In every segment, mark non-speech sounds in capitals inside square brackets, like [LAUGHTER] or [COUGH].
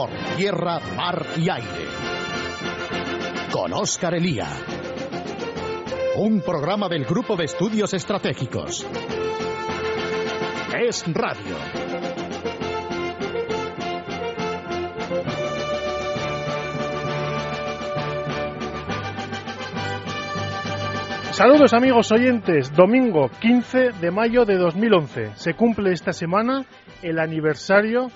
por tierra, mar y aire. Con Óscar Elía. Un programa del Grupo de Estudios Estratégicos. Es Radio. Saludos amigos oyentes, domingo 15 de mayo de 2011. Se cumple esta semana el aniversario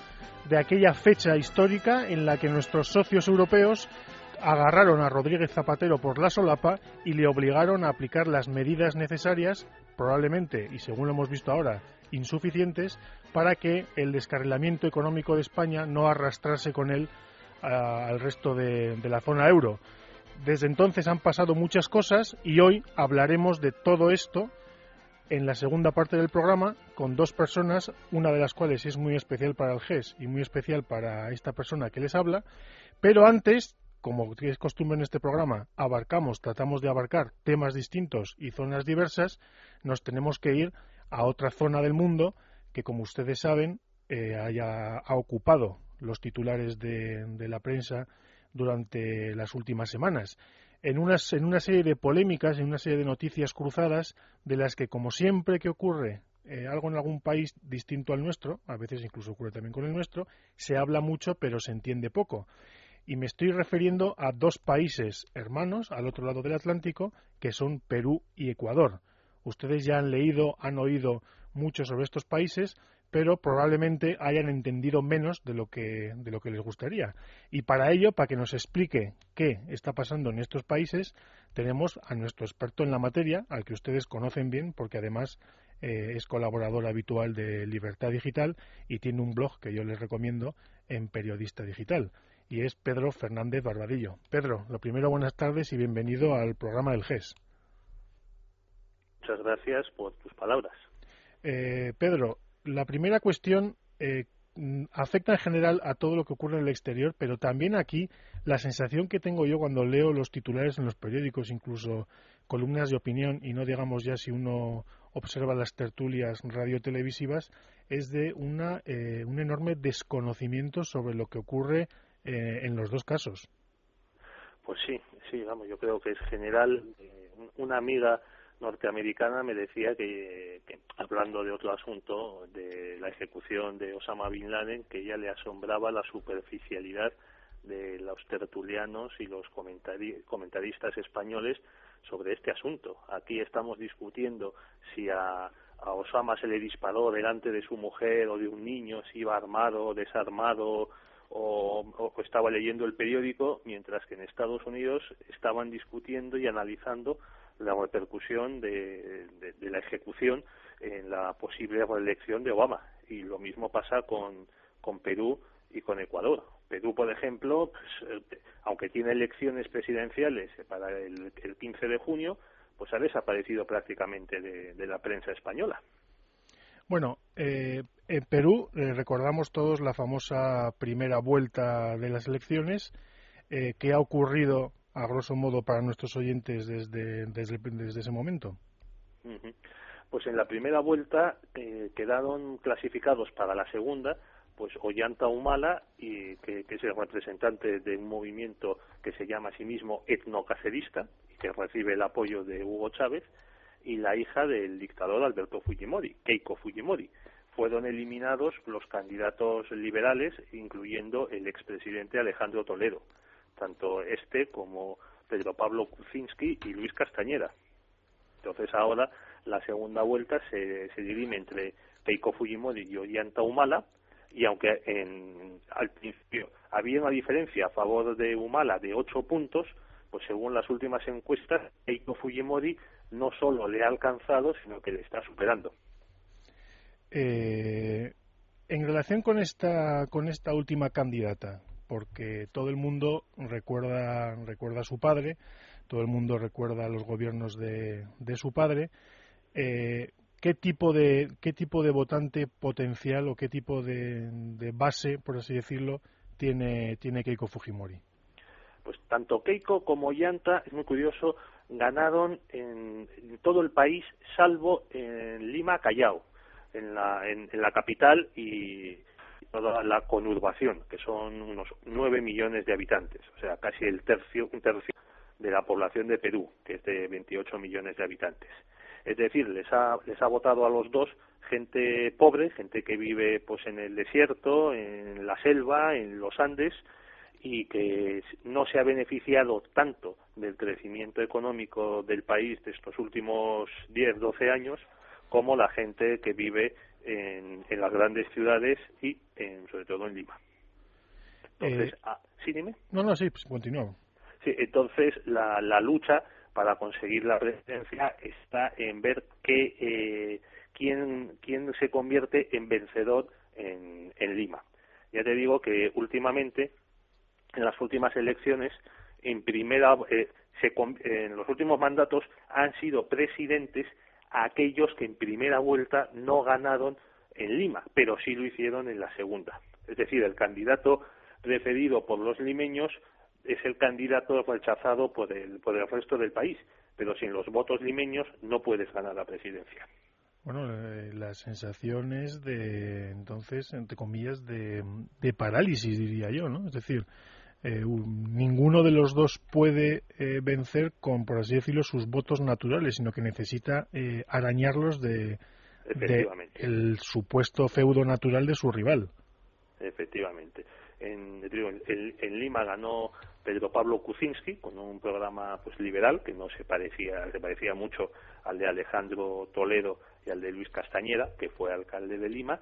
de aquella fecha histórica en la que nuestros socios europeos agarraron a Rodríguez Zapatero por la solapa y le obligaron a aplicar las medidas necesarias, probablemente, y según lo hemos visto ahora, insuficientes, para que el descarrilamiento económico de España no arrastrase con él al resto de la zona euro. Desde entonces han pasado muchas cosas y hoy hablaremos de todo esto en la segunda parte del programa con dos personas, una de las cuales es muy especial para el GES y muy especial para esta persona que les habla, pero antes, como es costumbre en este programa, abarcamos, tratamos de abarcar temas distintos y zonas diversas, nos tenemos que ir a otra zona del mundo que, como ustedes saben, eh, haya, ha ocupado los titulares de, de la prensa durante las últimas semanas, en, en una serie de polémicas, en una serie de noticias cruzadas, de las que, como siempre que ocurre eh, algo en algún país distinto al nuestro, a veces incluso ocurre también con el nuestro, se habla mucho pero se entiende poco. Y me estoy refiriendo a dos países hermanos al otro lado del Atlántico, que son Perú y Ecuador. Ustedes ya han leído, han oído mucho sobre estos países, pero probablemente hayan entendido menos de lo que de lo que les gustaría. Y para ello, para que nos explique qué está pasando en estos países, tenemos a nuestro experto en la materia, al que ustedes conocen bien, porque además eh, es colaborador habitual de Libertad Digital y tiene un blog que yo les recomiendo en Periodista Digital. Y es Pedro Fernández Barbadillo. Pedro, lo primero, buenas tardes y bienvenido al programa del GES. Muchas gracias por tus palabras. Eh, Pedro, la primera cuestión eh, afecta en general a todo lo que ocurre en el exterior, pero también aquí la sensación que tengo yo cuando leo los titulares en los periódicos, incluso columnas de opinión, y no digamos ya si uno observa las tertulias radio-televisivas, es de una, eh, un enorme desconocimiento sobre lo que ocurre eh, en los dos casos. Pues sí, sí, vamos, yo creo que es general. una amiga norteamericana me decía que, hablando de otro asunto, de la ejecución de Osama Bin Laden, que ella le asombraba la superficialidad de los tertulianos y los comentaristas españoles sobre este asunto. Aquí estamos discutiendo si a Osama se le disparó delante de su mujer o de un niño, si iba armado o desarmado o, estaba leyendo el periódico, mientras que en Estados Unidos estaban discutiendo y analizando la repercusión de, de, la ejecución en la posible reelección de Obama. Y lo mismo pasa con, con Perú y con Ecuador. Perú, por ejemplo, pues, eh, aunque tiene elecciones presidenciales para el, el 15 de junio, pues ha desaparecido prácticamente de, la prensa española. Bueno, eh, en Perú eh, recordamos todos la famosa primera vuelta de las elecciones. Eh, ¿Qué ha ocurrido a grosso modo para nuestros oyentes desde, desde, ese momento? Pues en la primera vuelta eh, quedaron clasificados para la segunda pues Ollanta Humala, y, que, es el representante de un movimiento que se llama a sí mismo etnocacerista y que recibe el apoyo de Hugo Chávez, y la hija del dictador Alberto Fujimori, Keiko Fujimori. Fueron eliminados los candidatos liberales, incluyendo el expresidente Alejandro Toledo tanto este como Pedro Pablo Kuczynski y Luis Castañeda. Entonces ahora la segunda vuelta se, se dirime entre Keiko Fujimori y Ollanta Humala y aunque en, al principio había una diferencia a favor de Humala de ocho puntos, pues según las últimas encuestas, Keiko Fujimori no solo le ha alcanzado, sino que le está superando. Eh, en relación con esta, con esta última candidata, porque todo el mundo recuerda, recuerda a su padre, todo el mundo recuerda a los gobiernos de, de su padre. Eh, ¿qué, tipo de, ¿Qué tipo de votante potencial o qué tipo de, de base, por así decirlo, tiene, tiene Keiko Fujimori? Pues tanto Keiko como Yanta, es muy curioso, ganaron en, todo el país, salvo en Lima, Callao, en la, en, la capital y, toda la conurbación, que son unos 9 millones de habitantes, o sea, casi el tercio, un tercio de la población de Perú, que es de 28 millones de habitantes. Es decir, les ha, les ha votado a los dos gente pobre, gente que vive pues en el desierto, en la selva, en los Andes, y que no se ha beneficiado tanto del crecimiento económico del país de estos últimos 10, 12 años como la gente que vive en, en las grandes ciudades y en, sobre todo en Lima. Entonces, eh, ah, ¿sí dime? No, no, sí, pues continúo. Sí, entonces la, la lucha para conseguir la presidencia está en ver qué, eh, quién, quién se convierte en vencedor en, en Lima. Ya te digo que últimamente en las últimas elecciones, en primera, eh, se, en los últimos mandatos han sido presidentes aquellos que en primera vuelta no ganaron en Lima, pero sí lo hicieron en la segunda. Es decir, el candidato preferido por los limeños es el candidato rechazado por el, por el resto del país, pero sin los votos limeños no puedes ganar la presidencia. Bueno, eh, las sensaciones de, entonces, entre comillas, de, de parálisis, diría yo, ¿no? Es decir, eh, ninguno de los dos puede eh, vencer con, por así decirlo, sus votos naturales, sino que necesita eh, arañarlos de, el supuesto feudo natural de su rival. Efectivamente. En, en, Lima ganó Pedro Pablo Kuczynski con un programa pues liberal que no se parecía se parecía mucho al de Alejandro Toledo y al de Luis Castañeda que fue alcalde de Lima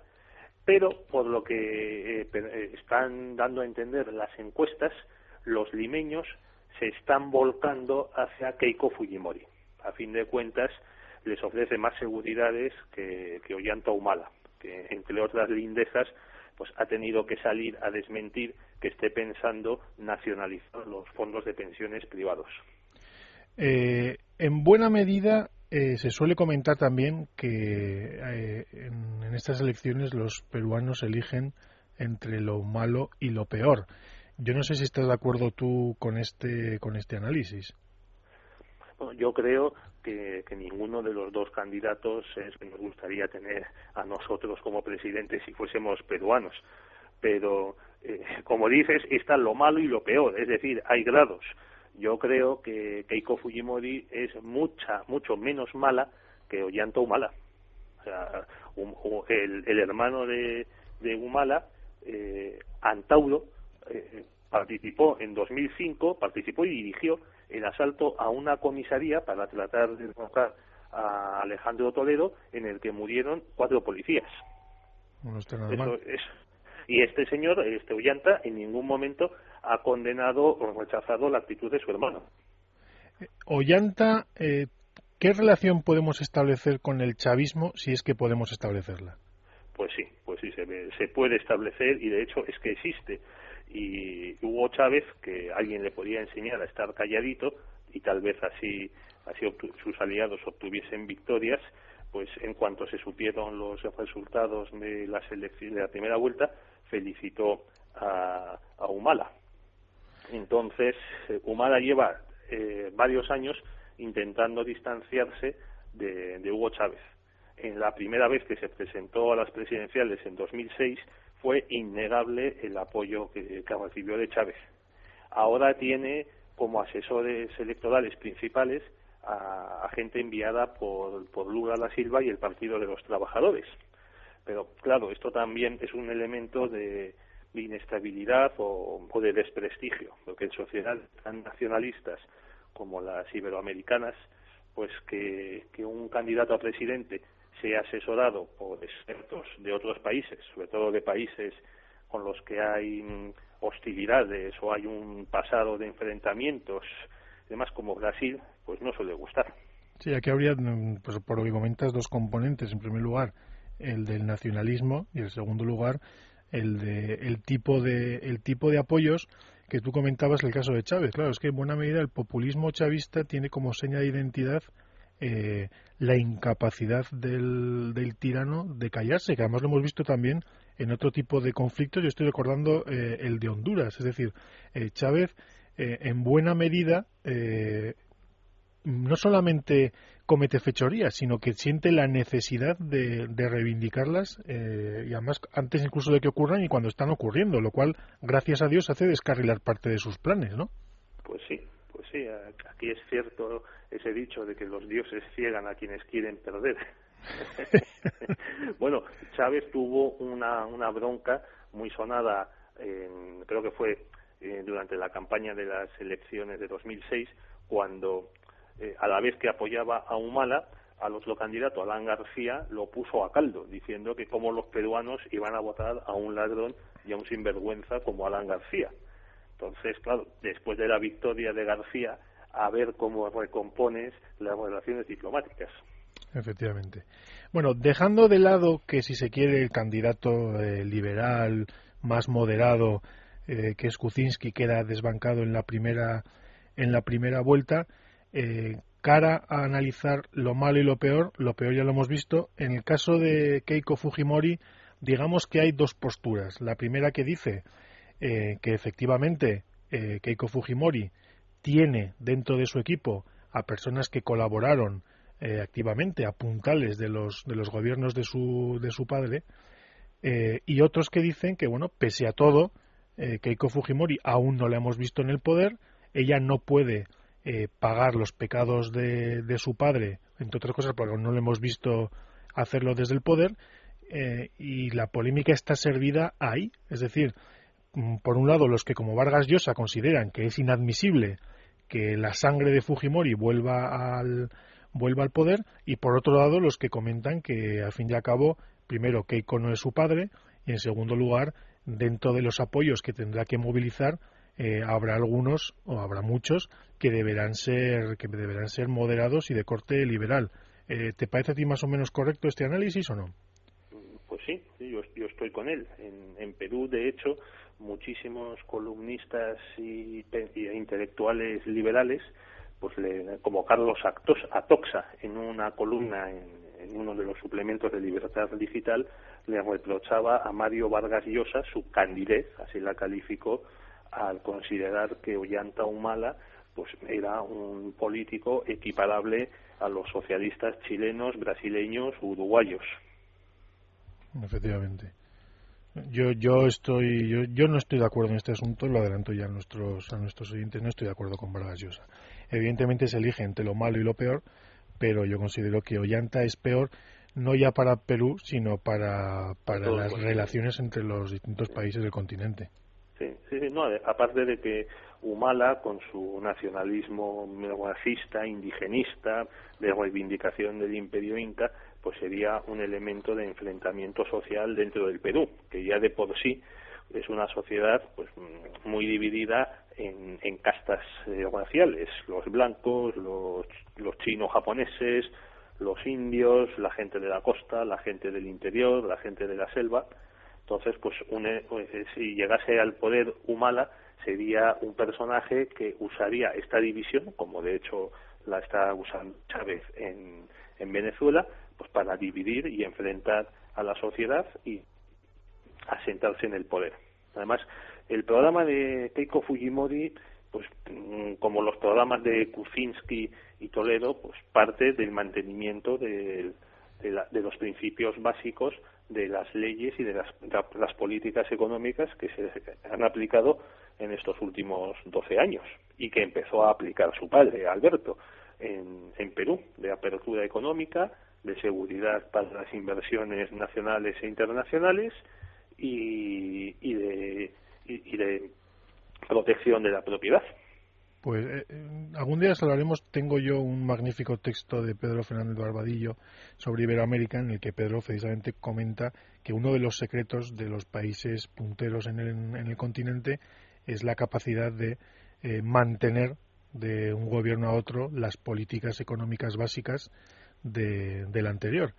pero por lo que eh, eh, están dando a entender las encuestas, los limeños se están volcando hacia Keiko Fujimori. A fin de cuentas, les ofrece más seguridades que, que Ollanta Humala, que entre otras lindezas, pues ha tenido que salir a desmentir que esté pensando nacionalizar los fondos de pensiones privados. Eh, en buena medida eh, se suele comentar también que eh, en, estas elecciones los peruanos eligen entre lo malo y lo peor. Yo no sé si estás de acuerdo tú con este con este análisis. yo creo que, ninguno de los dos candidatos es que nos gustaría tener a nosotros como presidentes si fuésemos peruanos. Pero, eh, como dices, está lo malo y lo peor, es decir, hay grados yo creo que Keiko Fujimori es mucha, mucho menos mala que Ollanta Humala. O sea, el, el, hermano de, de Humala, eh, Antauro, eh, participó en 2005, participó y dirigió el asalto a una comisaría para tratar de derrocar a Alejandro Toledo, en el que murieron cuatro policías. Eso es, y este señor, este Ollanta, en ningún momento ha condenado o rechazado la actitud de su hermano. Ollanta, eh, ¿qué relación podemos establecer con el chavismo si es que podemos establecerla? Pues sí, pues sí, se, se puede establecer y de hecho es que existe. Y Hugo Chávez, que alguien le podía enseñar a estar calladito y tal vez así, así sus aliados obtuviesen victorias, pues en cuanto se supieron los resultados de las de la primera vuelta, felicitó a, a Humala entonces, eh, Humala lleva eh, varios años intentando distanciarse de, Hugo Chávez. En la primera vez que se presentó a las presidenciales en 2006 fue innegable el apoyo que, recibió de Chávez. Ahora tiene como asesores electorales principales a, gente enviada por, por Lula da Silva y el Partido de los Trabajadores. Pero claro, esto también es un elemento de, de inestabilidad o, de desprestigio, porque en sociedades tan nacionalistas como las iberoamericanas, pues que, un candidato a presidente sea asesorado por expertos de otros países, sobre todo de países con los que hay hostilidades o hay un pasado de enfrentamientos, además como Brasil, pues no suele gustar. Sí, aquí habría, pues por lo que comentas, dos componentes. En primer lugar, el del nacionalismo y en segundo lugar, el, de, el, tipo de, el tipo de apoyos que tú comentabas el caso de Chávez. Claro, es que en buena medida el populismo chavista tiene como seña de identidad eh, la incapacidad del, del, tirano de callarse, que además lo hemos visto también en otro tipo de conflictos. Yo estoy recordando eh, el de Honduras, es decir, eh, Chávez en buena medida no solamente comete fechorías, sino que siente la necesidad de, reivindicarlas eh, y además antes incluso de que ocurran y cuando están ocurriendo, lo cual, gracias a Dios, hace descarrilar parte de sus planes, ¿no? Pues sí, pues sí, aquí es cierto ese dicho de que los dioses ciegan a quienes quieren perder. [LAUGHS] [LAUGHS] bueno, Chávez tuvo una, una bronca muy sonada, creo que fue eh, durante la campaña de las elecciones de 2006, cuando eh, a la vez que apoyaba a Humala, al otro candidato, Alan García, lo puso a caldo, diciendo que como los peruanos iban a votar a un ladrón y a un sinvergüenza como Alan García. Entonces, claro, después de la victoria de García, a ver cómo recompones las relaciones diplomáticas. Efectivamente. Bueno, dejando de lado que si se quiere el candidato eh, liberal más moderado eh, que es Kuczynski queda desbancado en la primera en la primera vuelta, eh, cara a analizar lo malo y lo peor, lo peor ya lo hemos visto. En el caso de Keiko Fujimori, digamos que hay dos posturas. La primera que dice eh, que efectivamente eh, Keiko Fujimori tiene dentro de su equipo a personas que colaboraron activamente a puntales de los, de los gobiernos de su, de su padre, y otros que dicen que, bueno, pese a todo, Keiko Fujimori aún no la hemos visto en el poder, ella no puede eh, pagar los pecados de, su padre, entre otras cosas porque no lo hemos visto hacerlo desde el poder, eh, y la polémica está servida ahí. Es decir, mm, por un lado, los que como Vargas Llosa consideran que es inadmisible que la sangre de Fujimori vuelva al, vuelva al poder, y por otro lado, los que comentan que, al fin y al cabo, primero, Keiko no es su padre, y en segundo lugar, dentro de los apoyos que tendrá que movilizar, eh, habrá algunos o habrá muchos que deberán ser que deberán ser moderados y de corte liberal. Eh, ¿Te parece a ti más o menos correcto este análisis o no? Pues sí, yo, estoy con él. En, Perú, de hecho, muchísimos columnistas y, intelectuales liberales, pues como Carlos Atoxa, en una columna en, en uno de los suplementos de Libertad Digital, le reprochaba a Mario Vargas Llosa su candidez, así la calificó, al considerar que Ollanta Humala pues era un político equiparable a los socialistas chilenos, brasileños, uruguayos. Efectivamente. Yo, yo estoy, yo, yo, no estoy de acuerdo en este asunto, lo adelanto ya a nuestros, a nuestros oyentes, no estoy de acuerdo con Vargas Llosa. Evidentemente se elige entre lo malo y lo peor, pero yo considero que Ollanta es peor no ya para Perú, sino para, para las relaciones entre los distintos países del continente. Sí, sí, no, aparte de que Humala, con su nacionalismo racista, indigenista, de reivindicación del imperio inca, pues sería un elemento de enfrentamiento social dentro del Perú, que ya de por sí es una sociedad pues muy dividida en, en castas eh, raciales, los blancos, los, los chinos japoneses, los indios, la gente de la costa, la gente del interior, la gente de la selva, entonces, pues, eh, si llegase al poder Humala, sería un personaje que usaría esta división, como de hecho la está usando Chávez en, en Venezuela, pues para dividir y enfrentar a la sociedad y asentarse en el poder. Además, el programa de Keiko Fujimori, pues mm, como los programas de Kuczynski y Toledo, pues parte del mantenimiento de, de los principios básicos de las leyes y de las, políticas económicas que se han aplicado en estos últimos 12 años y que empezó a aplicar su padre, Alberto, en, en Perú, de apertura económica, de seguridad para las inversiones nacionales e internacionales y, y, de, y de protección de la propiedad. Pues eh, eh, algún día hablaremos. Tengo yo un magnífico texto de Pedro Fernández Barbadillo sobre Iberoamérica en el que Pedro precisamente comenta que uno de los secretos de los países punteros en el, continente es la capacidad de eh, mantener de un gobierno a otro las políticas económicas básicas de, del anterior.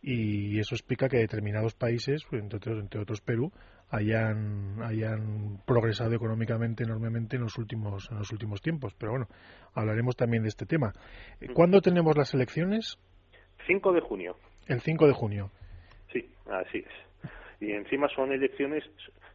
Y eso explica que determinados países, entre otros, entre otros Perú, hayan, hayan progresado económicamente enormemente en los últimos en los últimos tiempos. Pero bueno, hablaremos también de este tema. Mm. ¿Cuándo tenemos las elecciones? 5 de junio. El 5 de junio. Sí, así es. Y encima son elecciones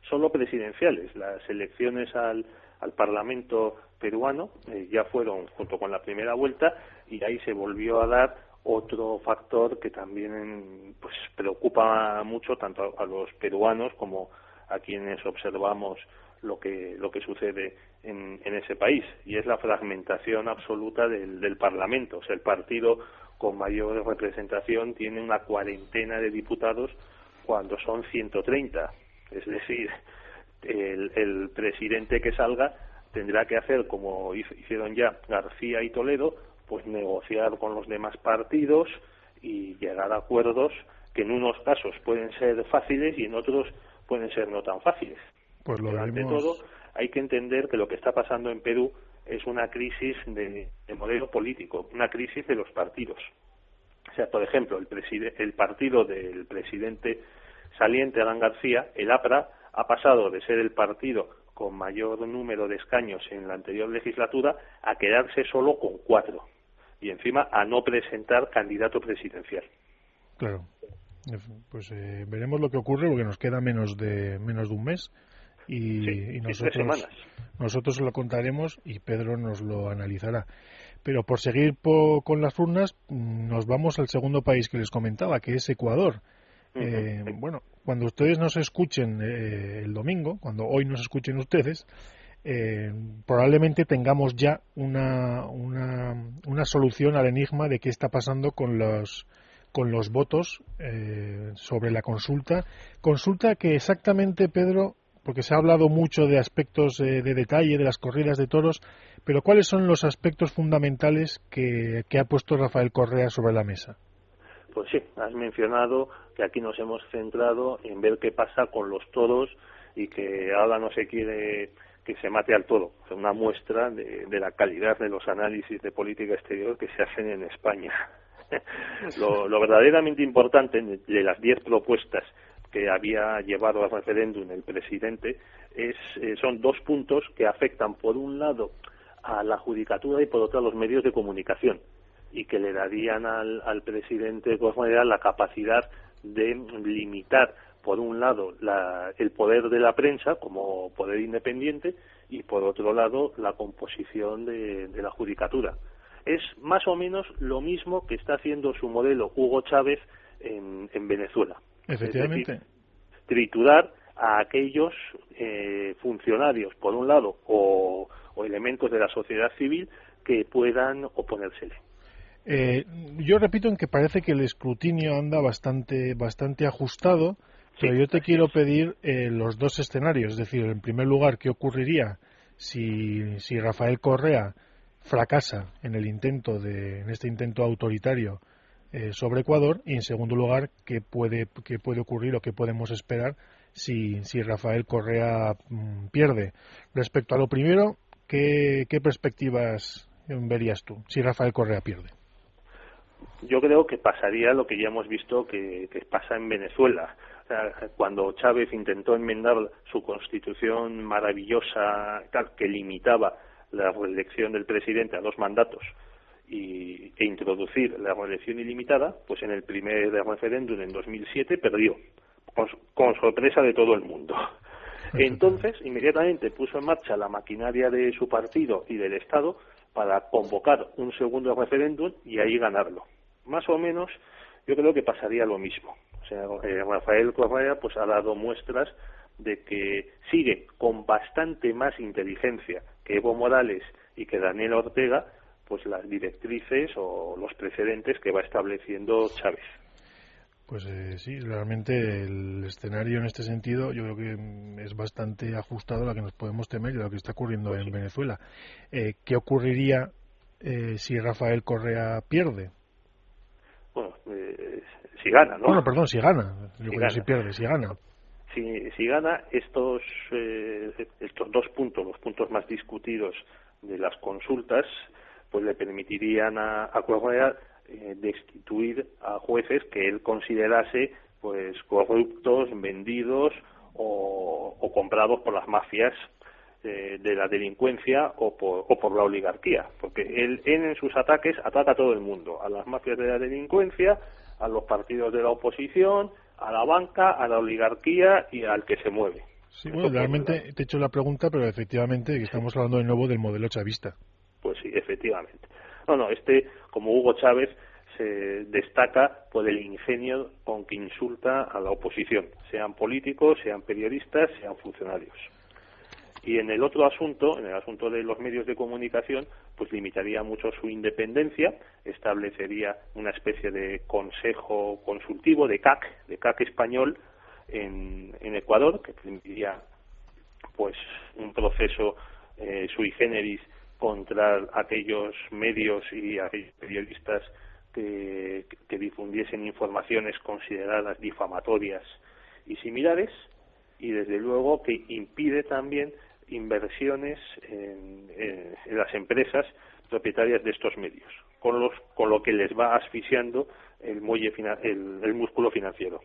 solo presidenciales. Las elecciones al, al Parlamento peruano, eh, ya fueron junto con la primera vuelta y ahí se volvió a dar otro factor que también pues preocupa mucho tanto a los peruanos como a quienes observamos lo que lo que sucede en, en ese país y es la fragmentación absoluta del, del Parlamento. El partido con mayor representación tiene una cuarentena de diputados cuando son 130. Es decir, el, el presidente que salga tendrá que hacer como hicieron ya García y Toledo, pues negociar con los demás partidos y llegar a acuerdos que en unos casos pueden ser fáciles y en otros pueden ser no tan fáciles. Pues lo Ante todo, hay que entender que lo que está pasando en Perú es una crisis de, modelo político, una crisis de los partidos. O sea, por ejemplo, el, el partido del presidente saliente, Adán García, el APRA, ha pasado de ser el partido con mayor número de escaños en la anterior legislatura a quedarse solo con cuatro y encima a no presentar candidato presidencial. Claro. Pues eh, veremos lo que ocurre porque nos queda menos de menos de un mes y, nosotros nosotros lo contaremos y Pedro nos lo analizará. Pero por seguir con las urnas nos vamos al segundo país que les comentaba, que es Ecuador. Eh, bueno, cuando ustedes nos escuchen eh, el domingo, cuando hoy nos escuchen ustedes, eh, probablemente tengamos ya una, una, una, solución al enigma de qué está pasando con los con los votos sobre la consulta. Consulta que exactamente, Pedro, porque se ha hablado mucho de aspectos de detalle de las corridas de toros, pero ¿cuáles son los aspectos fundamentales que ha puesto Rafael Correa sobre la mesa? Pues sí, has mencionado que aquí nos hemos centrado en ver qué pasa con los toros y que ahora no se quiere que se mate al toro. Es una muestra de, la calidad de los análisis de política exterior que se hacen en España. [LAUGHS] lo, verdaderamente importante de las diez propuestas que había llevado al referéndum el presidente es, eh, son dos puntos que afectan, por un lado, a la judicatura y por otro a los medios de comunicación y que le darían al, al presidente Correa la capacidad de limitar por un lado el poder de la prensa como poder independiente y por otro lado la composición de, la judicatura. Es más o menos lo mismo que está haciendo su modelo Hugo Chávez en, Venezuela. Efectivamente. triturar a aquellos eh, funcionarios, por un lado, o, o elementos de la sociedad civil que puedan oponérsele. Eh, yo repito en que parece que el escrutinio anda bastante, bastante ajustado, pero yo te quiero pedir eh, los dos escenarios. Es decir, en primer lugar, ¿qué ocurriría si, si Rafael Correa fracasa en el intento de, en este intento autoritario eh, sobre Ecuador? Y en segundo lugar, ¿qué puede, qué puede ocurrir o qué podemos esperar si, si Rafael Correa mm, pierde? Respecto a lo primero, ¿qué, ¿qué perspectivas verías tú si Rafael Correa pierde? yo creo que pasaría lo que ya hemos visto que, pasa en Venezuela. cuando Chávez intentó enmendar su constitución maravillosa que limitaba la reelección del presidente a dos mandatos y, e introducir la reelección ilimitada, pues en el primer referéndum en 2007 perdió, con sorpresa de todo el mundo. [LAUGHS] Entonces, inmediatamente puso en marcha la maquinaria de su partido y del Estado para convocar un segundo referéndum y ahí ganarlo. Más o menos, yo creo que pasaría lo mismo. O sea, eh, Rafael Correa pues ha dado muestras de que sigue con bastante más inteligencia que Evo Morales y que Daniel Ortega pues las directrices o los precedentes que va estableciendo Chávez. Pues eh, sí, realmente el escenario en este sentido yo creo que es bastante ajustado a lo que nos podemos temer y a lo que está ocurriendo pues en Venezuela. Eh, ¿Qué ocurriría eh, si Rafael Correa pierde? Bueno, si gana, ¿no? Bueno, perdón, si gana. Yo si, si pierde, si gana. Si, si gana, estos, estos dos puntos, los puntos más discutidos de las consultas, pues le permitirían a, a Correa eh, destituir a jueces que él considerase pues corruptos, vendidos o, comprados por las mafias eh, de la delincuencia o por, o por la oligarquía, porque él, en sus ataques ataca a todo el mundo, a las mafias de la delincuencia, a los partidos de la oposición, a la banca, a la oligarquía y al que se mueve. Sí, bueno, realmente te he hecho la pregunta, pero efectivamente estamos hablando de nuevo del modelo chavista. Pues sí, efectivamente. No, no, este, como Hugo Chávez, se destaca por el ingenio con que insulta a la oposición, sean políticos, sean periodistas, sean funcionarios. Y en el otro asunto, en el asunto de los medios de comunicación, pues limitaría mucho su independencia, establecería una especie de consejo consultivo de CAC, de CAC español en, Ecuador, que permitiría pues un proceso eh, sui generis contra aquellos medios y aquellos periodistas que, que difundiesen informaciones consideradas difamatorias y similares y desde luego que impide también inversiones en, las empresas propietarias de estos medios, con, los, con lo que les va asfixiando el, muelle, el, músculo financiero.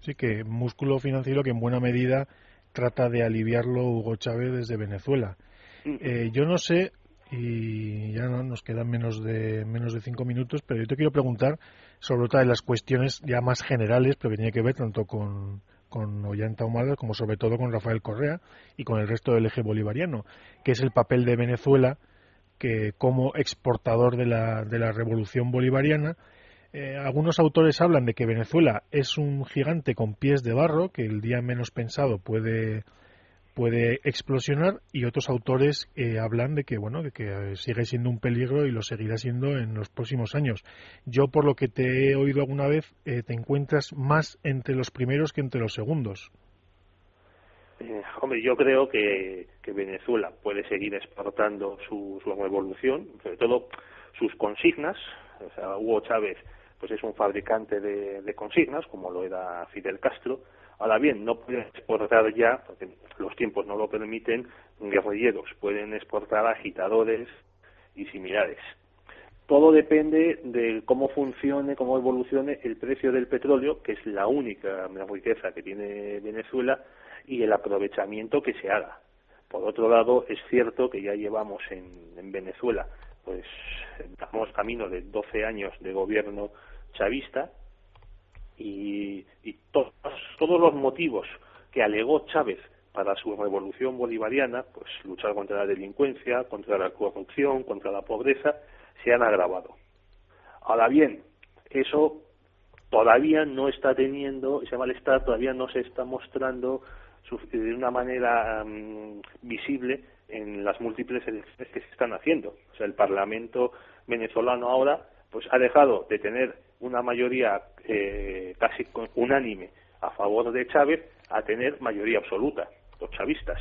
Sí, que músculo financiero que en buena medida trata de aliviarlo Hugo Chávez desde Venezuela. Eh, yo no sé, y ya no, nos quedan menos de, menos de cinco minutos, pero yo te quiero preguntar sobre otra de las cuestiones ya más generales, pero que tiene que ver tanto con, con Ollanta Humala como sobre todo con Rafael Correa y con el resto del eje bolivariano, que es el papel de Venezuela que como exportador de la, de la revolución bolivariana. Eh, algunos autores hablan de que Venezuela es un gigante con pies de barro, que el día menos pensado puede puede explosionar y otros autores eh, hablan de que bueno de que eh, sigue siendo un peligro y lo seguirá siendo en los próximos años. Yo por lo que te he oído alguna vez eh, te encuentras más entre los primeros que entre los segundos. Hombre yo creo que, Venezuela puede seguir exportando su, su evolución sobre todo sus consignas. O sea Hugo Chávez pues es un fabricante de consignas como lo era Fidel Castro Ahora bien, no pueden exportar ya, porque los tiempos no lo permiten, guerrilleros, pueden exportar agitadores y similares. Todo depende de cómo funcione, cómo evolucione el precio del petróleo, que es la única riqueza que tiene Venezuela, y el aprovechamiento que se haga. Por otro lado, es cierto que ya llevamos en, Venezuela, pues estamos camino de 12 años de gobierno chavista, y, todos, todos los motivos que alegó Chávez para su revolución bolivariana, pues luchar contra la delincuencia, contra la corrupción, contra la pobreza, se han agravado. Ahora bien, eso todavía no está teniendo, ese malestar todavía no se está mostrando de una manera mm, visible en las múltiples elecciones que se están haciendo. O sea, el Parlamento venezolano ahora pues ha dejado de tener una mayoría eh, casi unánime a favor de Chávez a tener mayoría absoluta, los chavistas.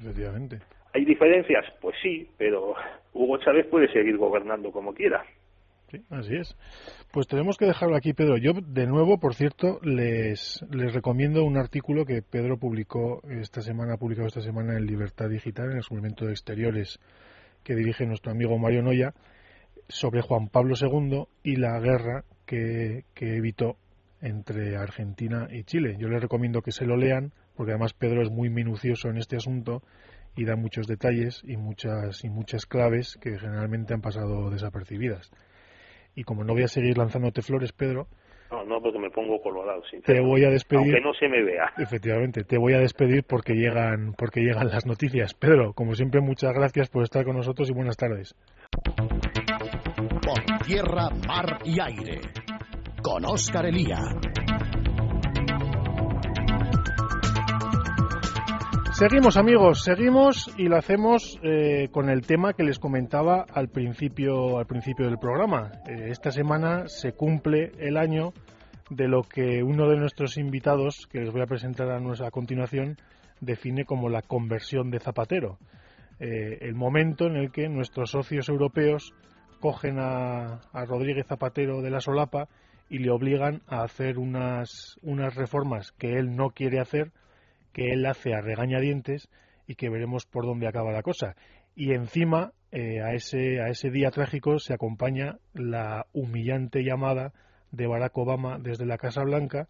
Efectivamente. ¿Hay diferencias? Pues sí, pero Hugo Chávez puede seguir gobernando como quiera. Sí, así es. Pues tenemos que dejarlo aquí, Pedro. Yo, de nuevo, por cierto, les, les recomiendo un artículo que Pedro publicó esta semana, ha publicado esta semana en Libertad Digital, en el suplemento de exteriores que dirige nuestro amigo Mario Noya, sobre Juan Pablo II y la guerra que, evitó entre Argentina y Chile. Yo les recomiendo que se lo lean, porque además Pedro es muy minucioso en este asunto y da muchos detalles y muchas y muchas claves que generalmente han pasado desapercibidas. Y como no voy a seguir lanzándote flores, Pedro, no, no, porque me pongo colorado. Te voy a despedir. Aunque no se me vea. Efectivamente, te voy a despedir porque llegan, porque llegan las noticias. Pedro, como siempre, muchas gracias por estar con nosotros y buenas tardes tierra, mar y aire. Con Oscar Elía. Seguimos amigos, seguimos y lo hacemos eh, con el tema que les comentaba al principio, al principio del programa. Eh, esta semana se cumple el año de lo que uno de nuestros invitados, que les voy a presentar a, a continuación, define como la conversión de Zapatero. Eh, el momento en el que nuestros socios europeos cogen a, Rodríguez Zapatero de la solapa y le obligan a hacer unas, unas reformas que él no quiere hacer, que él hace a regañadientes y que veremos por dónde acaba la cosa. Y encima, eh, a, ese, a ese día trágico se acompaña la humillante llamada de Barack Obama desde la Casa Blanca,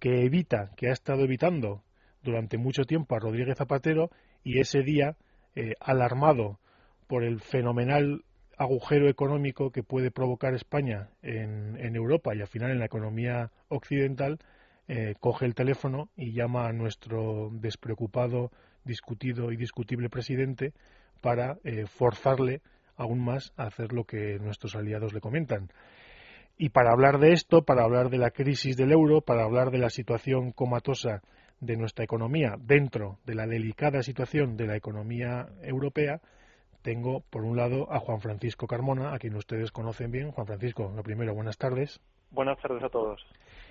que evita, que ha estado evitando durante mucho tiempo a Rodríguez Zapatero, y ese día, eh, alarmado por el fenomenal agujero económico que puede provocar España en, Europa y al final en la economía occidental, eh, coge el teléfono y llama a nuestro despreocupado, discutido y discutible presidente para eh, forzarle aún más a hacer lo que nuestros aliados le comentan. Y para hablar de esto, para hablar de la crisis del euro, para hablar de la situación comatosa de nuestra economía dentro de la delicada situación de la economía europea, tengo por un lado a Juan Francisco Carmona, a quien ustedes conocen bien. Juan Francisco, lo primero, buenas tardes. Buenas tardes a todos.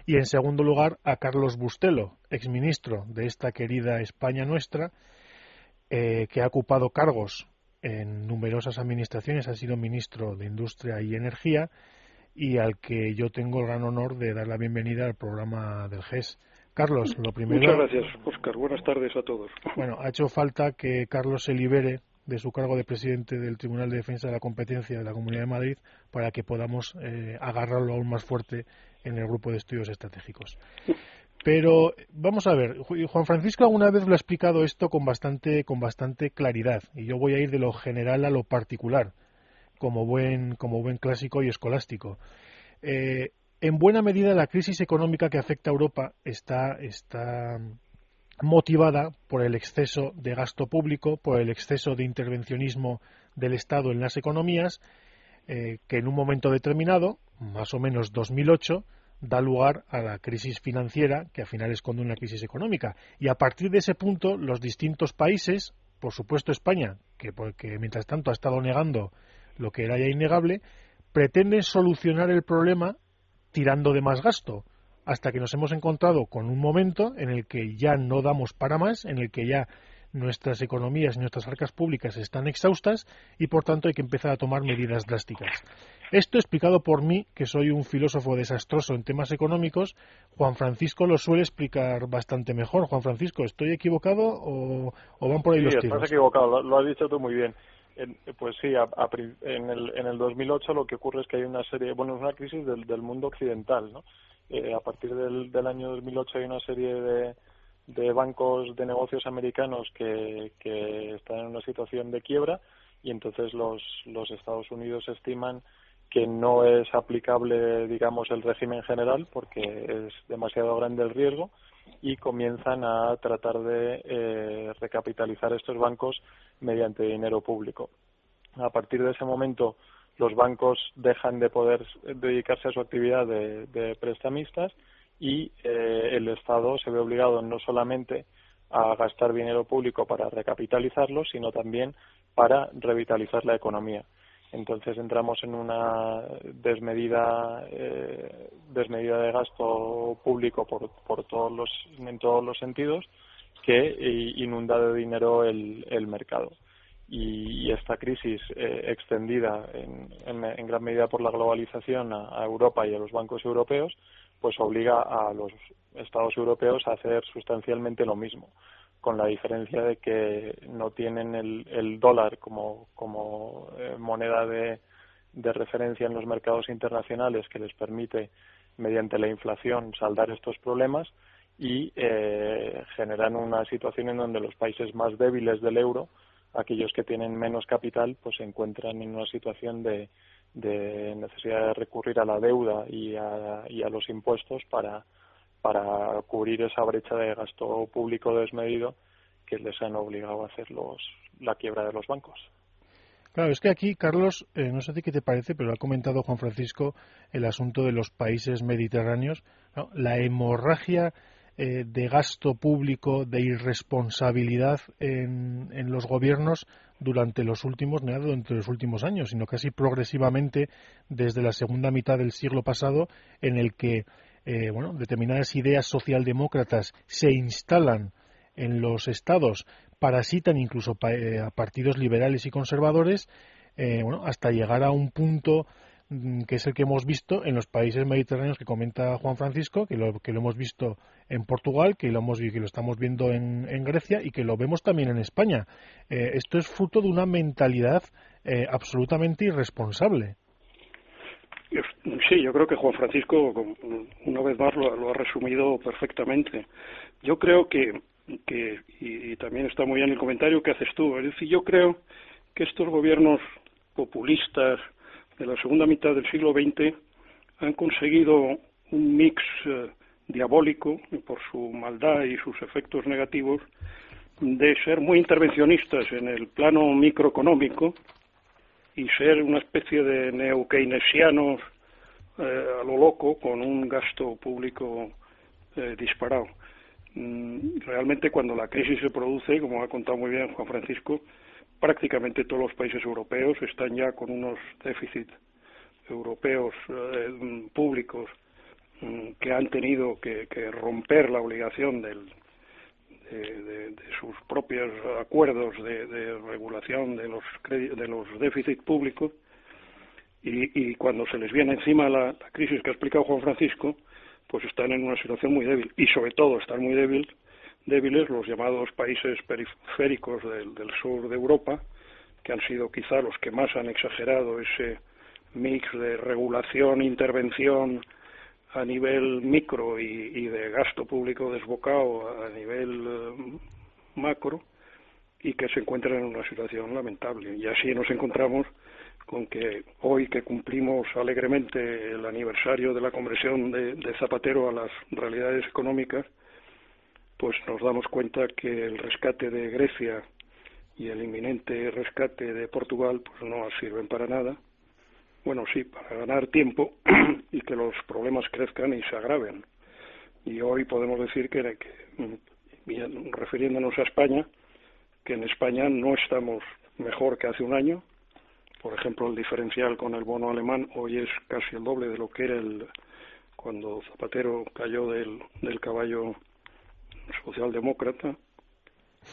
Y en segundo lugar a Carlos Bustelo, exministro de esta querida España nuestra, eh, que ha ocupado cargos en numerosas administraciones, ha sido ministro de Industria y Energía y al que yo tengo el gran honor de dar la bienvenida al programa del GES. Carlos, lo primero. Muchas gracias, Oscar. Buenas tardes a todos. Bueno, ha hecho falta que Carlos se libere de su cargo de presidente del Tribunal de Defensa de la Competencia de la Comunidad de Madrid para que podamos eh, agarrarlo aún más fuerte en el grupo de estudios estratégicos. Pero vamos a ver, Juan Francisco alguna vez lo ha explicado esto con bastante, con bastante claridad y yo voy a ir de lo general a lo particular, como buen, como buen clásico y escolástico. Eh, en buena medida la crisis económica que afecta a Europa está, está motivada por el exceso de gasto público, por el exceso de intervencionismo del Estado en las economías, eh, que en un momento determinado, más o menos 2008, da lugar a la crisis financiera, que al final esconde una crisis económica. Y a partir de ese punto, los distintos países, por supuesto España, que porque mientras tanto ha estado negando lo que era ya innegable, pretenden solucionar el problema tirando de más gasto hasta que nos hemos encontrado con un momento en el que ya no damos para más, en el que ya nuestras economías y nuestras arcas públicas están exhaustas y por tanto hay que empezar a tomar medidas drásticas. Esto explicado por mí, que soy un filósofo desastroso en temas económicos, Juan Francisco lo suele explicar bastante mejor. Juan Francisco, ¿estoy equivocado o, van por ahí los tiros? Estás equivocado, lo, has dicho tú muy bien. pues sí, en, el, en el 2008 lo que ocurre es que hay una serie, bueno, es una crisis del, del mundo occidental, ¿no? Eh, a partir del, del, año 2008 hay una serie de, de bancos de negocios americanos que, que, están en una situación de quiebra y entonces los, los Estados Unidos estiman que no es aplicable, digamos, el régimen general porque es demasiado grande el riesgo y comienzan a tratar de eh, recapitalizar estos bancos mediante dinero público. A partir de ese momento, los bancos dejan de poder dedicarse a su actividad de, prestamistas y eh, el Estado se ve obligado no solamente a gastar dinero público para recapitalizarlo, sino también para revitalizar la economía. Entonces entramos en una desmedida, eh, desmedida de gasto público por, por todos los, en todos los sentidos que inunda de dinero el mercado y, esta crisis eh, extendida en, gran medida por la globalización a, Europa y a los bancos europeos, pues obliga a los Estados europeos a hacer sustancialmente lo mismo, con la diferencia de que no tienen el, el dólar como, como eh, moneda de, de referencia en los mercados internacionales que les permite, mediante la inflación, saldar estos problemas y eh, generan una situación en donde los países más débiles del euro aquellos que tienen menos capital pues se encuentran en una situación de, de necesidad de recurrir a la deuda y a, y a los impuestos para, para cubrir esa brecha de gasto público desmedido que les han obligado a hacer los, la quiebra de los bancos. Claro, es que aquí, Carlos, eh, no sé qué te parece, pero ha comentado Juan Francisco el asunto de los países mediterráneos. La hemorragia eh, de gasto público, de irresponsabilidad en, los gobiernos durante los últimos, no durante los últimos años, sino casi progresivamente desde la segunda mitad del siglo pasado, en el que eh, bueno, determinadas ideas socialdemócratas se instalan en los estados, parasitan incluso eh, a partidos liberales y conservadores, bueno, hasta llegar a un punto que es el que hemos visto en los países mediterráneos que comenta Juan Francisco, que lo, que lo hemos visto en Portugal, que lo, hemos, que lo estamos viendo en, Grecia y que lo vemos también en España. Eh, esto es fruto de una mentalidad eh, absolutamente irresponsable. Sí, yo creo que Juan Francisco, una vez más, lo, ha resumido perfectamente. Yo creo que, que y, y también está muy bien el comentario que haces tú, es decir, yo creo que estos gobiernos populistas, de la segunda mitad del siglo XX han conseguido un mix eh, diabólico, por su maldad y sus efectos negativos, de ser muy intervencionistas en el plano microeconómico y ser una especie de neokeynesianos eh, a lo loco con un gasto público eh, disparado. Mm, realmente cuando la crisis se produce, como ha contado muy bien Juan Francisco, prácticamente todos los países europeos están ya con unos déficits europeos eh, públicos mm, que han tenido que, romper la obligación del, de, sus propios acuerdos de, regulación de los, de los déficits públicos. Y, cuando se les viene encima la, crisis que ha explicado Juan Francisco, pues están en una situación muy débil. Y sobre todo están muy débil, débiles los llamados países periféricos del, sur de Europa, que han sido quizá los que más han exagerado ese mix de regulación, intervención a nivel micro y, de gasto público desbocado a nivel eh, macro y que se encuentran en una situación lamentable. Y así nos encontramos con que hoy que cumplimos alegremente el aniversario de la conversión de, Zapatero a las realidades económicas, pues nos damos cuenta que el rescate de Grecia y el inminente rescate de Portugal pues no sirven para nada bueno, sí, para ganar tiempo [CLEARS THROAT] y que los problemas crezcan y se agraven. Y hoy podemos decir que, refiriéndonos a España, que en España no estamos mejor que hace un año. Por ejemplo, el diferencial con el bono alemán hoy es casi el doble de lo que era el cuando Zapatero cayó del, del caballo socialdemócrata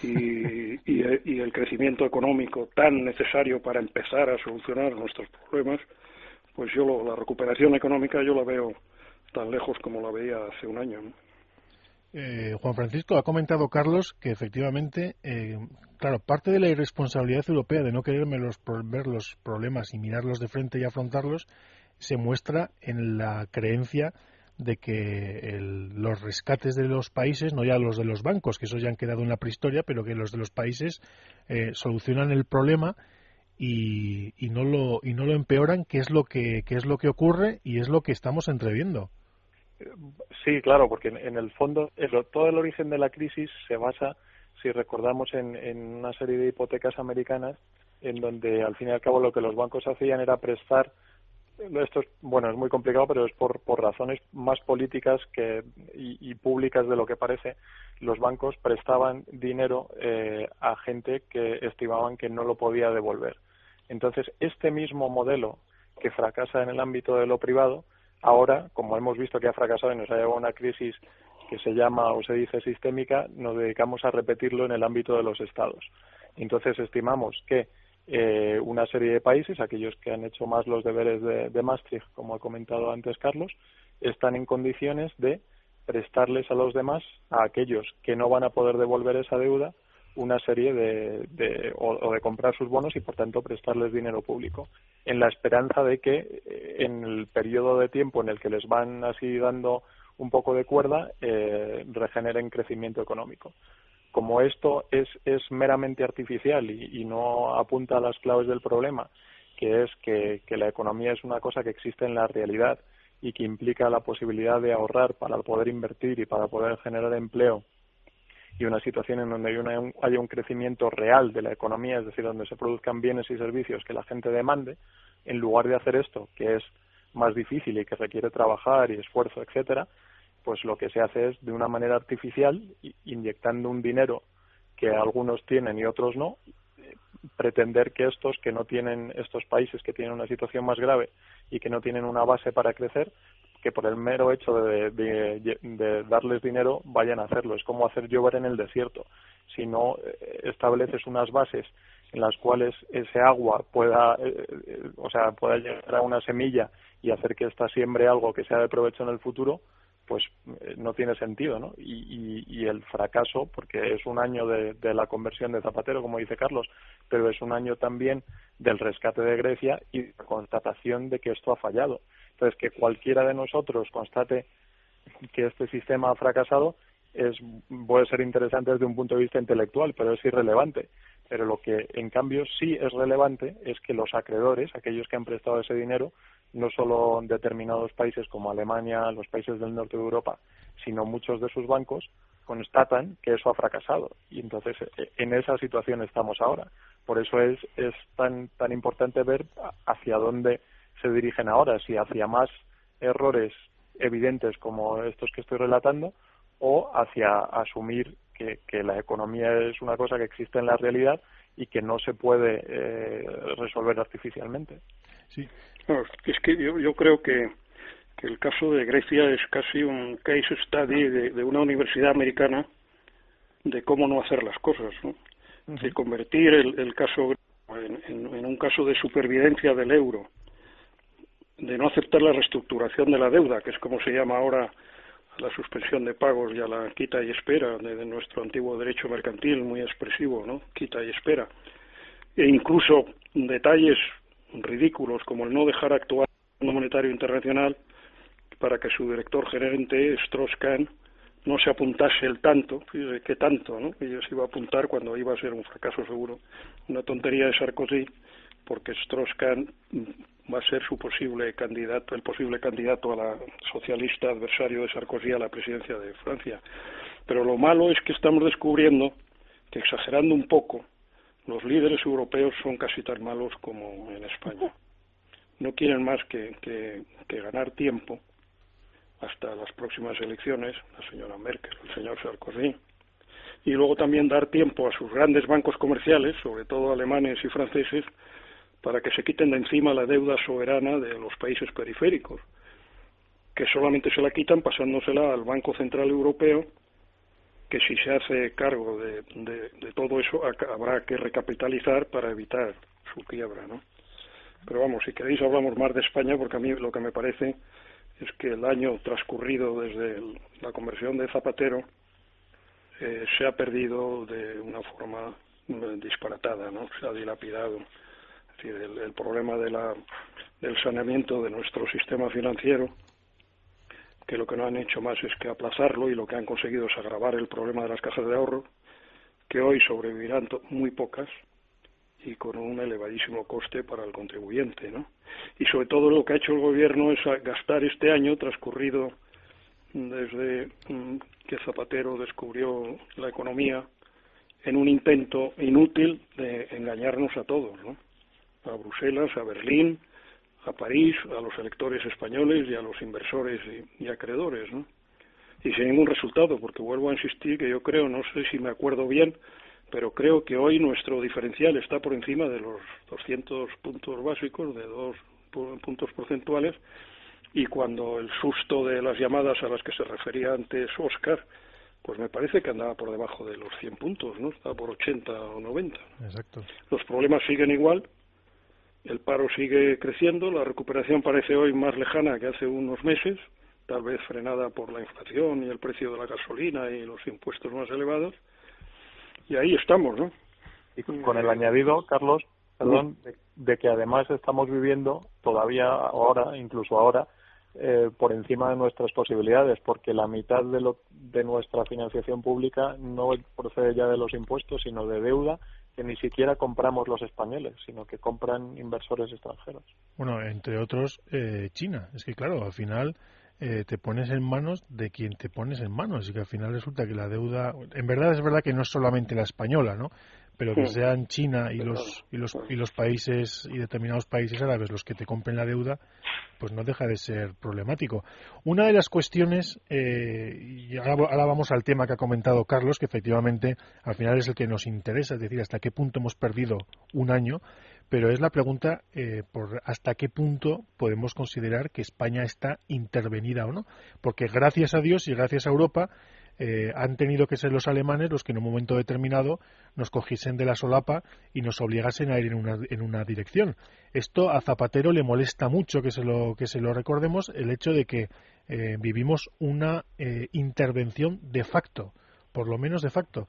y, y, el crecimiento económico tan necesario para empezar a solucionar nuestros problemas, pues yo la recuperación económica yo la veo tan lejos como la veía hace un año. Eh, Juan Francisco, ha comentado Carlos que efectivamente, eh, claro, parte de la irresponsabilidad europea de no querer ver los problemas y mirarlos de frente y afrontarlos se muestra en la creencia de que los rescates de los países, no ya los de los bancos, que eso ya han quedado en la prehistoria, pero que los de los países eh, solucionan el problema y, y, no lo y no lo empeoran, que es lo que, es lo que ocurre y es lo que estamos entreviendo. Sí, claro, porque en, el fondo todo el origen de la crisis se basa, si recordamos, en, en una serie de hipotecas americanas en donde al fin y al cabo lo que los bancos hacían era prestar esto es, bueno, es muy complicado, pero es por, por razones más políticas que, y, públicas de lo que parece. Los bancos prestaban dinero eh, a gente que estimaban que no lo podía devolver. Entonces, este mismo modelo que fracasa en el ámbito de lo privado, ahora, como hemos visto que ha fracasado y nos ha llevado a una crisis que se llama o se dice sistémica, nos dedicamos a repetirlo en el ámbito de los estados. Entonces, estimamos que eh, una serie de países, aquellos que han hecho más los deberes de, de Maastricht, como ha comentado antes Carlos, están en condiciones de prestarles a los demás, a aquellos que no van a poder devolver esa deuda, una serie de, de o, de comprar sus bonos y por tanto prestarles dinero público en la esperanza de que eh, en el periodo de tiempo en el que les van así dando un poco de cuerda eh, regeneren crecimiento económico como esto es, es meramente artificial y, no apunta a las claves del problema, que es que, la economía es una cosa que existe en la realidad y que implica la posibilidad de ahorrar para poder invertir y para poder generar empleo y una situación en donde hay haya un crecimiento real de la economía, es decir, donde se produzcan bienes y servicios que la gente demande, en lugar de hacer esto, que es más difícil y que requiere trabajar y esfuerzo, etcétera, pues lo que se hace es de una manera artificial, inyectando un dinero que algunos tienen y otros no, pretender que estos que no tienen estos países que tienen una situación más grave y que no tienen una base para crecer que por el mero hecho de, de, darles dinero vayan a hacerlo. Es como hacer llover en el desierto. Si no eh, estableces unas bases en las cuales ese agua pueda eh, eh, o sea pueda llegar a una semilla y hacer que ésta siembre algo que sea de provecho en el futuro pues eh, no tiene sentido, ¿no? Y, y, el fracaso, porque es un año de, de, la conversión de Zapatero, como dice Carlos, pero es un año también del rescate de Grecia y la constatación de que esto ha fallado. Entonces, que cualquiera de nosotros constate que este sistema ha fracasado es puede ser interesante desde un punto de vista intelectual, pero es irrelevante. Pero lo que, en cambio, sí es relevante es que los acreedores, aquellos que han prestado ese dinero, no solo determinados países como Alemania, los países del norte de Europa, sino muchos de sus bancos constatan que eso ha fracasado y entonces e, en esa situación estamos ahora. Por eso es, es tan, tan importante ver hacia dónde se dirigen ahora, si hacia más errores evidentes como estos que estoy relatando o hacia asumir que, que la economía es una cosa que existe en la realidad y que no se puede eh, resolver artificialmente. Sí. Es que yo, yo creo que, que el caso de Grecia es casi un case study de, de una universidad americana de cómo no hacer las cosas, ¿no? de convertir el, el caso en, en, en, un caso de supervivencia del euro, de no aceptar la reestructuración de la deuda, que es como se llama ahora la suspensión de pagos y a la quita y espera de, nuestro antiguo derecho mercantil muy expresivo, ¿no? Quita y espera. E incluso detalles ridículos como el no dejar actuar el Fondo Monetario Internacional para que su director gerente, Strauss-Kahn, no se apuntase el tanto, que tanto, ¿no? Que se iba a apuntar cuando iba a ser un fracaso seguro. Una tontería de Sarkozy, porque Strauss-Kahn va a ser su posible candidato, el posible candidato a la socialista adversario de Sarkozy a la presidencia de Francia. Pero lo malo es que estamos descubriendo que, exagerando un poco, los líderes europeos son casi tan malos como en España. No quieren más que, que, ganar tiempo hasta las próximas elecciones, la señora Merkel, el señor Sarkozy, y luego también dar tiempo a sus grandes bancos comerciales, sobre todo alemanes y franceses, para que se quiten de encima la deuda soberana de los países periféricos, que solamente se la quitan pasándosela al Banco Central Europeo, que si se hace cargo de, todo eso habrá que recapitalizar para evitar su quiebra, ¿no? Pero vamos, si queréis hablamos más de España, porque a mí lo que me parece es que el año transcurrido desde la conversión de Zapatero eh, se ha perdido de una forma eh, disparatada, ¿no? Se ha dilapidado es decir, el, el problema de la, del saneamiento de nuestro sistema financiero, que lo que no han hecho más es que aplazarlo y lo que han conseguido es agravar el problema de las cajas de ahorro, que hoy sobrevivirán muy pocas y con un elevadísimo coste para el contribuyente, ¿no? Y sobre todo lo que ha hecho el gobierno es gastar este año transcurrido desde mm, que Zapatero descubrió la economía en un intento inútil de engañarnos a todos, ¿no? a Bruselas, a Berlín, a París, a los electores españoles y a los inversores y, y acreedores, ¿no? Y sin ningún resultado, porque vuelvo a insistir que yo creo, no sé si me acuerdo bien, pero creo que hoy nuestro diferencial está por encima de los 200 puntos básicos, de dos puntos porcentuales, y cuando el susto de las llamadas a las que se refería antes Oscar, pues me parece que andaba por debajo de los 100 puntos, ¿no? Estaba por 80 o 90. Exacto. Los problemas siguen igual, el paro sigue creciendo, la recuperación parece hoy más lejana que hace unos meses, tal vez frenada por la inflación y el precio de la gasolina y los impuestos más elevados. Y ahí estamos, ¿no? Y con el añadido, Carlos, perdón, de, de que además estamos viviendo todavía ahora, incluso ahora, eh, por encima de nuestras posibilidades, porque la mitad de, lo, de nuestra financiación pública no procede ya de los impuestos, sino de deuda que ni siquiera compramos los españoles, sino que compran inversores extranjeros. Bueno, entre otros, eh, China. Es que, claro, al final eh, te pones en manos de quien te pones en manos. Y que al final resulta que la deuda. En verdad es verdad que no es solamente la española, ¿no? Pero que sean China y los y los y los países y determinados países árabes los que te compren la deuda pues no deja de ser problemático. Una de las cuestiones eh, y ahora, ahora, vamos al tema que ha comentado Carlos que efectivamente al final es el que nos interesa es decir hasta qué punto hemos perdido un año pero es la pregunta eh, por hasta qué punto podemos considerar que España está intervenida o no. Porque gracias a Dios y gracias a Europa eh, han tenido que ser los alemanes los que en un momento determinado nos cogiesen de la solapa y nos obligasen a ir en una, en una dirección. Esto a Zapatero le molesta mucho que se lo, que se lo recordemos el hecho de que eh, vivimos una eh, intervención de facto, por lo menos de facto.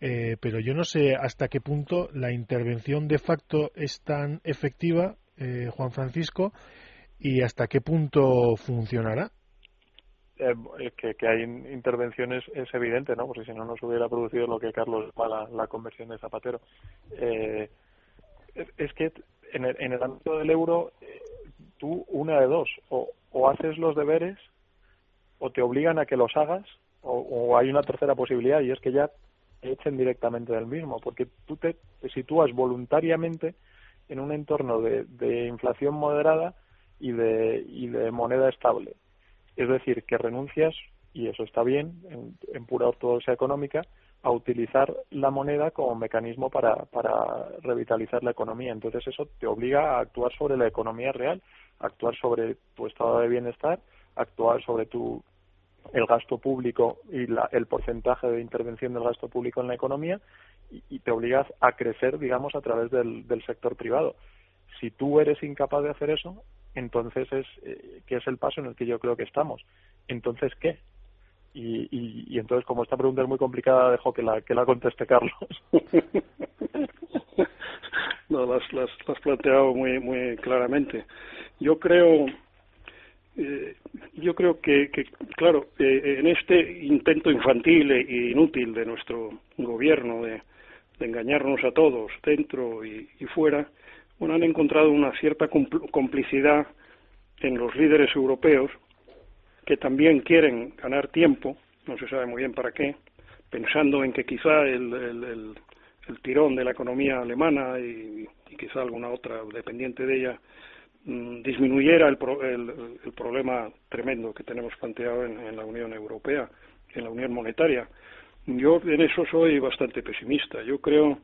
Eh, pero yo no sé hasta qué punto la intervención de facto es tan efectiva, Juan Francisco, y hasta qué punto funcionará. Eh, que, que, hay intervenciones es evidente, ¿no? Porque si no, no se hubiera producido lo que Carlos llama la, la conversión de Zapatero. Eh, es que en el, en el ámbito del euro, eh, tú una de dos, o, o haces los deberes o te obligan a que los hagas o, hay una tercera posibilidad y es que ya te echen directamente del mismo, porque tú te, sitúas voluntariamente en un entorno de, de inflación moderada y de, y de moneda estable. Es decir, que renuncias, y eso está bien, en, pura ortodoxia económica, a utilizar la moneda como mecanismo para, para revitalizar la economía. Entonces eso te obliga a actuar sobre la economía real, a actuar sobre tu estado de bienestar, a actuar sobre tu el gasto público y la, el porcentaje de intervención del gasto público en la economía y, te obligas a crecer, digamos, a través del, del, sector privado. Si tú eres incapaz de hacer eso, entonces es eh, que es el paso en el que yo creo que estamos. Entonces, ¿qué? Y, entonces, como esta pregunta es muy complicada, dejo que la, que la conteste Carlos. [LAUGHS] no, las, las, las planteado muy, muy claramente. Yo creo eh, yo creo que, que claro, eh, en este intento infantil e inútil de nuestro gobierno de, engañarnos a todos, dentro y, fuera, bueno, han encontrado una cierta complicidad en los líderes europeos que también quieren ganar tiempo, no se sabe muy bien para qué, pensando en que quizá el, el, el, tirón de la economía alemana y, quizá alguna otra dependiente de ella Mm, disminuyera el, el, problema tremendo que tenemos planteado en, la Unión Europea, en la Unión Monetaria. Yo en eso soy bastante pesimista. Yo creo,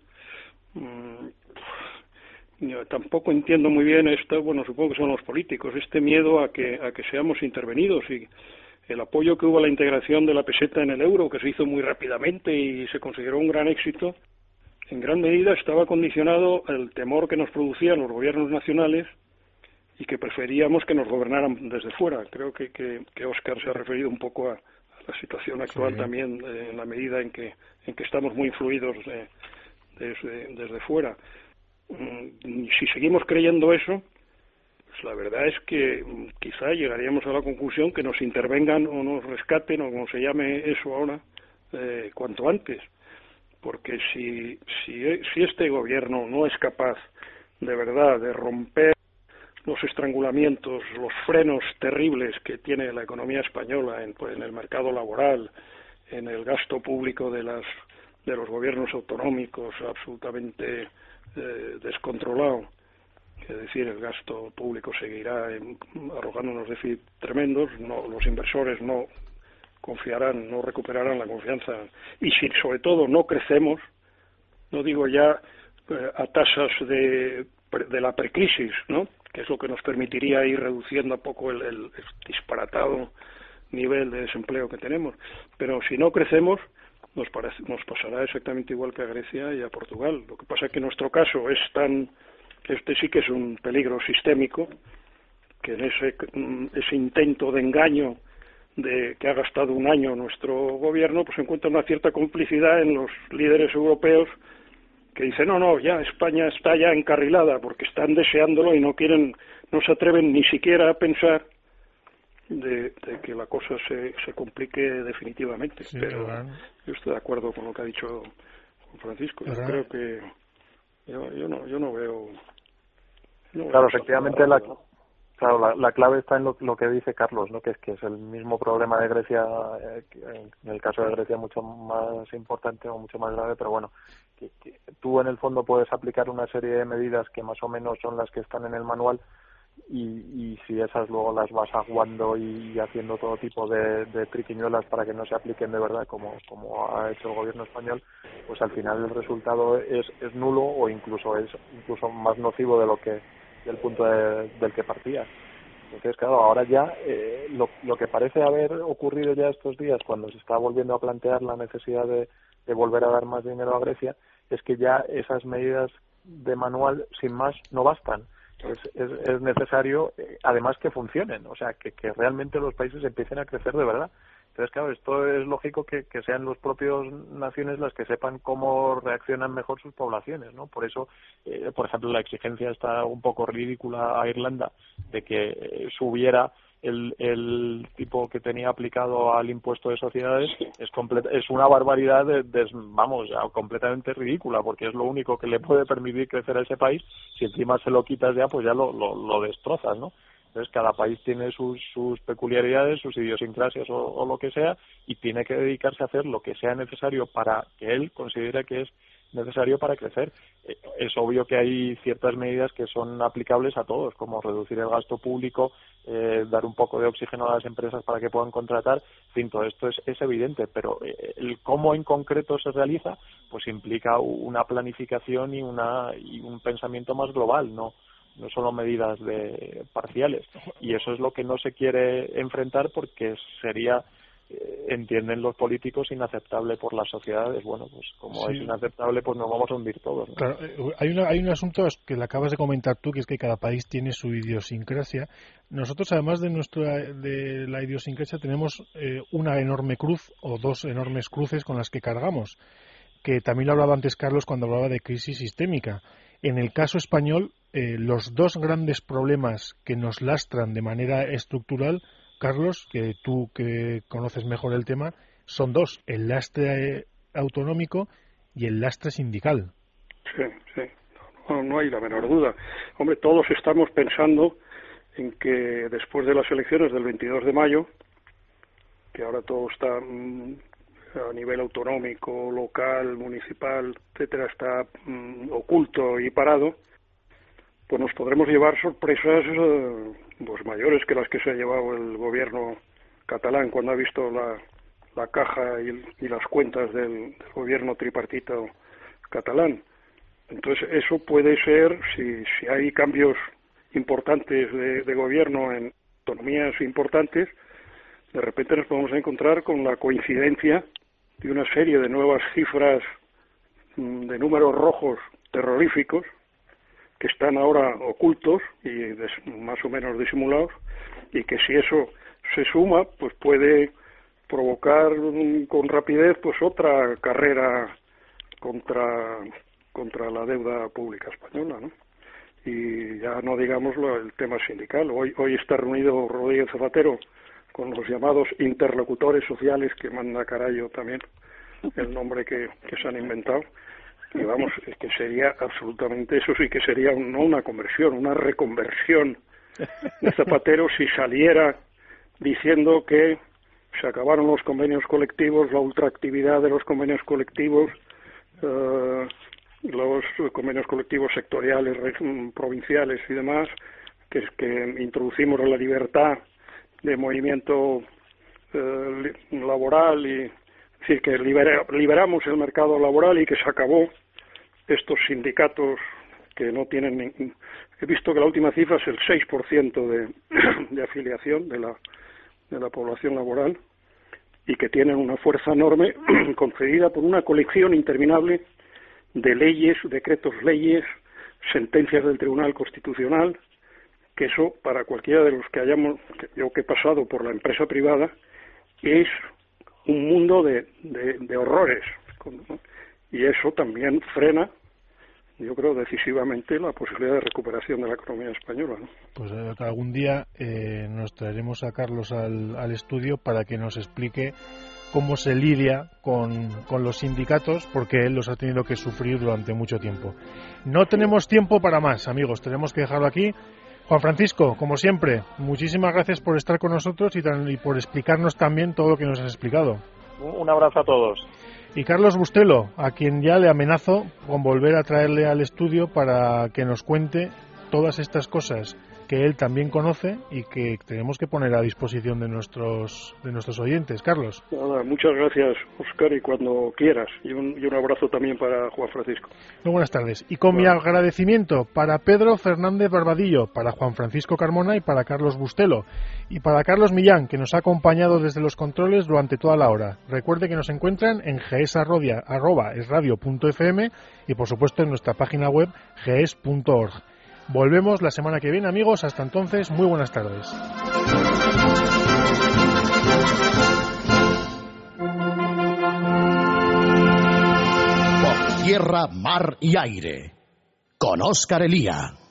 tampoco entiendo muy bien esto, bueno, supongo que son los políticos, este miedo a que, a que seamos intervenidos y el apoyo que hubo a la integración de la peseta en el euro, que se hizo muy rápidamente y se consideró un gran éxito, en gran medida estaba condicionado al temor que nos producían los gobiernos nacionales y que preferíamos que nos gobernaran desde fuera. Creo que, que, Oscar se ha referido un poco a, la situación actual también eh, en la medida en que, en que estamos muy influidos desde, desde fuera. Mm, si seguimos creyendo eso, pues la verdad es que mm, quizá llegaríamos a la conclusión que nos intervengan o nos rescaten o como se llame eso ahora eh, cuanto antes. Porque si, si, si este gobierno no es capaz de verdad de romper los estrangulamientos, los frenos terribles que tiene la economía española en, pues, en el mercado laboral, en el gasto público de las de los gobiernos autonómicos absolutamente eh, descontrolado. Es decir, el gasto público seguirá arrojando unos déficits tremendos, no, los inversores no confiarán, no recuperarán la confianza y si sobre todo no crecemos, no digo ya eh, a tasas de, de la precrisis, ¿no? que es lo que nos permitiría ir reduciendo a poco el, disparatado nivel de desempleo que tenemos. Pero si no crecemos, nos, nos pasará exactamente igual que a Grecia y a Portugal. Lo que pasa es que nuestro caso es tan, este sí que es un peligro sistémico, que en ese, ese intento de engaño de que ha gastado un año nuestro gobierno, pues encuentra una cierta complicidad en los líderes europeos que dice no, no, ya España está ya encarrilada porque están deseándolo y no quieren, no se atreven ni siquiera a pensar de, que la cosa se, se complique definitivamente. Pero yo estoy de acuerdo con lo que ha dicho Francisco. Yo creo que yo, yo no, yo no veo. claro, efectivamente la, Claro, la, la, clave está en lo, lo, que dice Carlos, ¿no? que es que es el mismo problema de Grecia, eh, en el caso de Grecia mucho más importante o mucho más grave, pero bueno, que, tú en el fondo puedes aplicar una serie de medidas que más o menos son las que están en el manual y, y si esas luego las vas aguando y, haciendo todo tipo de, de triquiñuelas para que no se apliquen de verdad como, como ha hecho el gobierno español, pues al final el resultado es, es nulo o incluso es incluso más nocivo de lo que del punto del que partía. Entonces, claro, ahora ya eh, lo, lo que parece haber ocurrido ya estos días, cuando se está volviendo a plantear la necesidad de, de volver a dar más dinero a Grecia, es que ya esas medidas de manual, sin más, no bastan. Es, es, es necesario, eh, además, que funcionen, o sea, que, que realmente los países empiecen a crecer de verdad. Entonces, claro, esto es lógico que, que sean los propios naciones las que sepan cómo reaccionan mejor sus poblaciones, ¿no? Por eso, eh, por ejemplo, la exigencia está un poco ridícula a Irlanda de que eh, subiera el, el tipo que tenía aplicado al impuesto de sociedades es es una barbaridad de, vamos ya completamente ridícula porque es lo único que le puede permitir crecer a ese país si encima se lo quitas ya pues ya lo, lo, destrozas no Entonces, cada país tiene sus, sus peculiaridades, sus idiosincrasias o, lo que sea, y tiene que dedicarse a hacer lo que sea necesario para que él considere que es necesario para crecer. Eh, es obvio que hay ciertas medidas que son aplicables a todos, como reducir el gasto público, eh, dar un poco de oxígeno a las empresas para que puedan contratar. En fin, todo esto es, es evidente, pero eh, el cómo en concreto se realiza, pues implica una planificación y, una, y un pensamiento más global, ¿no? no solo medidas de parciales y eso es lo que no se quiere enfrentar porque sería entienden los políticos inaceptable por las sociedades. Bueno pues como es inaceptable pues nos vamos a hundir todos claro, eh, hay una, hay un asunto que le acabas de comentar tú que es que cada país tiene su idiosincrasia. Nosotros además de nuestra de la idiosincrasia tenemos eh, una enorme cruz o dos enormes cruces con las que cargamos que también lo hablaba antes Carlos cuando hablaba de crisis sistémica. En el caso español, eh, los dos grandes problemas que nos lastran de manera estructural, Carlos, que tú que conoces mejor el tema, son dos, el lastre autonómico y el lastre sindical. Sí, sí, no, no hay la menor duda. Hombre, todos estamos pensando en que después de las elecciones del 22 de mayo, que ahora todo está mm, a nivel autonómico, local, municipal, etcétera, está mm, oculto y parado, pues nos podremos llevar sorpresas eh, pues mayores que las que se ha llevado el gobierno catalán cuando ha visto la, la caja y, las cuentas del, gobierno tripartito catalán. Entonces, eso puede ser, si, si hay cambios importantes de, de gobierno en autonomías importantes, de repente nos podemos encontrar con la coincidencia de una serie de nuevas cifras mm, de números rojos terroríficos que están ahora ocultos y más o menos disimulados y que si eso se suma pues puede provocar con rapidez pues otra carrera contra contra la deuda pública española y ya no digamos el tema sindical. Hoy hoy está reunido Rodríguez Zapatero con los llamados interlocutores sociales que manda Carayo también el nombre que, se han inventado y vamos que sería absolutamente eso sí que sería no una conversión una reconversión de Zapatero si saliera diciendo que se acabaron los convenios colectivos la ultraactividad de los convenios colectivos eh, los convenios colectivos sectoriales provinciales y demás que, que introducimos la libertad de movimiento eh, laboral y es decir que liberamos el mercado laboral y que se acabó estos sindicatos que no tienen he visto que la última cifra es el 6% de, [CLEARS THROAT] de afiliación de la de la población laboral y que tienen una fuerza enorme [CLEARS THROAT] concedida por una colección interminable de leyes, decretos leyes, sentencias del Tribunal Constitucional, que eso para cualquiera de los que hayamos, yo que he pasado por la empresa privada, es un mundo de, de, horrores. Y eso también frena, yo creo, decisivamente la posibilidad de recuperación de la economía española. Pues eh, algún día eh, nos traeremos a Carlos al, al estudio para que nos explique cómo se lidia con, con, los sindicatos, porque él los ha tenido que sufrir durante mucho tiempo. No tenemos tiempo para más, amigos, tenemos que dejarlo aquí. Juan Francisco, como siempre, muchísimas gracias por estar con nosotros y, por explicarnos también todo lo que nos has explicado. Un abrazo a todos. Y Carlos Bustelo, a quien ya le amenazo con volver a traerle al estudio para que nos cuente todas estas cosas que él también conoce y que tenemos que poner a disposición de nuestros de nuestros oyentes. Carlos. muchas gracias, Oscar, y cuando quieras. Y un, abrazo también para Juan Francisco. Muy buenas tardes. Y con mi agradecimiento para Pedro Fernández Barbadillo, para Juan Francisco Carmona y para Carlos Bustelo. Y para Carlos Millán, que nos ha acompañado desde los controles durante toda la hora. Recuerde que nos encuentran en gsarrodia.fm y por supuesto en nuestra página web gs.org. Volvemos la semana que viene, amigos. Hasta entonces, muy buenas tardes. Por tierra, mar y aire. Con Oscar Elía.